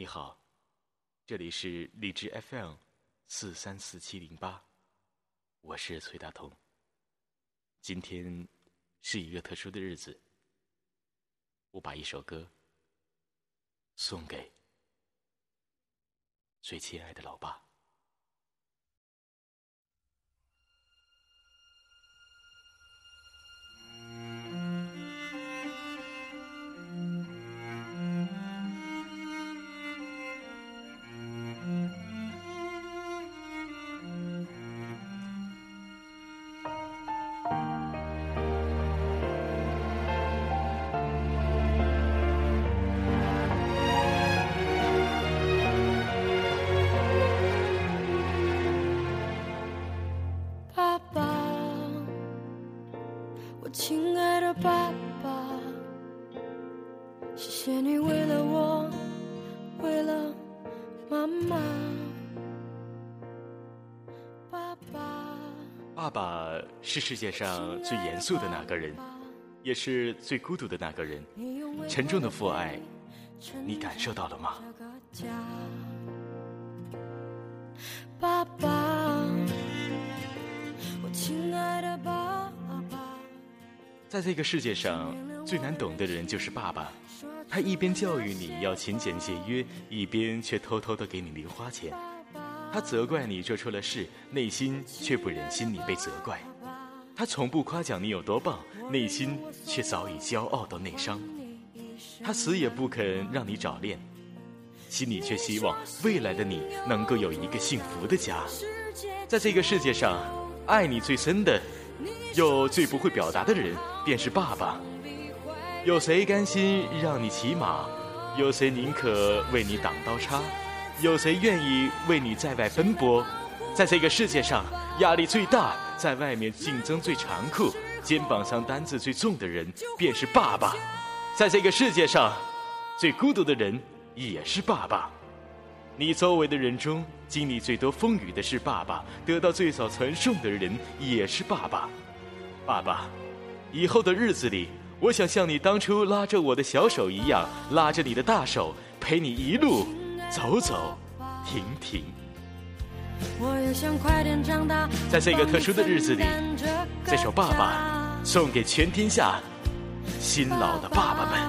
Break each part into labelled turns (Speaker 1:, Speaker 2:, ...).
Speaker 1: 你好，这里是荔枝 FM 四三四七零八，我是崔大同。今天是一个特殊的日子，我把一首歌送给最亲爱的老爸。
Speaker 2: 的爸爸，谢谢你为了我，为了妈妈。爸爸，
Speaker 1: 爸爸是世界上最严肃的那个人，也是最孤独的那个人。沉重的父爱，你感受到了吗？
Speaker 2: 爸爸，
Speaker 1: 在这个世界上，最难懂的人就是爸爸。他一边教育你要勤俭节约，一边却偷偷的给你零花钱。他责怪你做错了事，内心却不忍心你被责怪。他从不夸奖你有多棒，内心却早已骄傲到内伤。他死也不肯让你早恋，心里却希望未来的你能够有一个幸福的家。在这个世界上，爱你最深的。又最不会表达的人，便是爸爸。有谁甘心让你骑马？有谁宁可为你挡刀叉？有谁愿意为你在外奔波？在这个世界上，压力最大，在外面竞争最残酷，肩膀上担子最重的人，便是爸爸。在这个世界上，最孤独的人，也是爸爸。你周围的人中，经历最多风雨的是爸爸；得到最少传颂的人，也是爸爸。爸爸，以后的日子里，我想像你当初拉着我的小手一样，拉着你的大手，陪你一路走走停停。在这个特殊的日子里，这首《爸爸》送给全天下辛劳的爸爸们，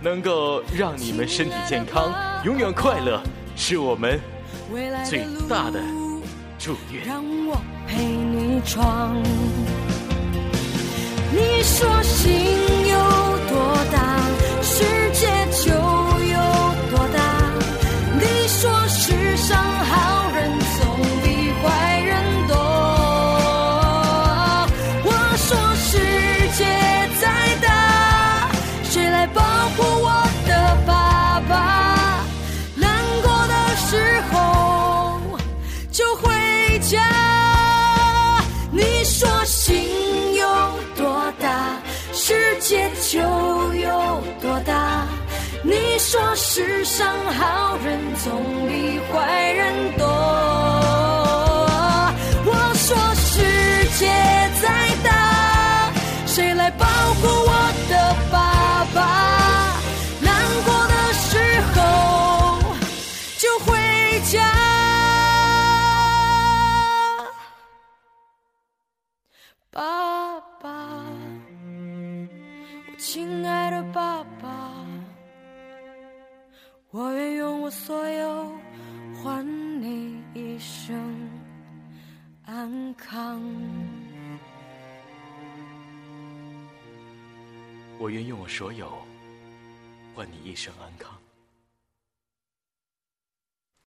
Speaker 1: 能够让你们身体健康，永远快乐。是我们最大的祝愿。
Speaker 2: 让我陪你闯。你说心说世上好人总比坏人多。我说世界再大，谁来保护我的爸爸？难过的时候就回家。爸爸。我亲爱的爸爸，我愿用我所有换你一生安康。
Speaker 1: 我愿用我所有换你一生安康。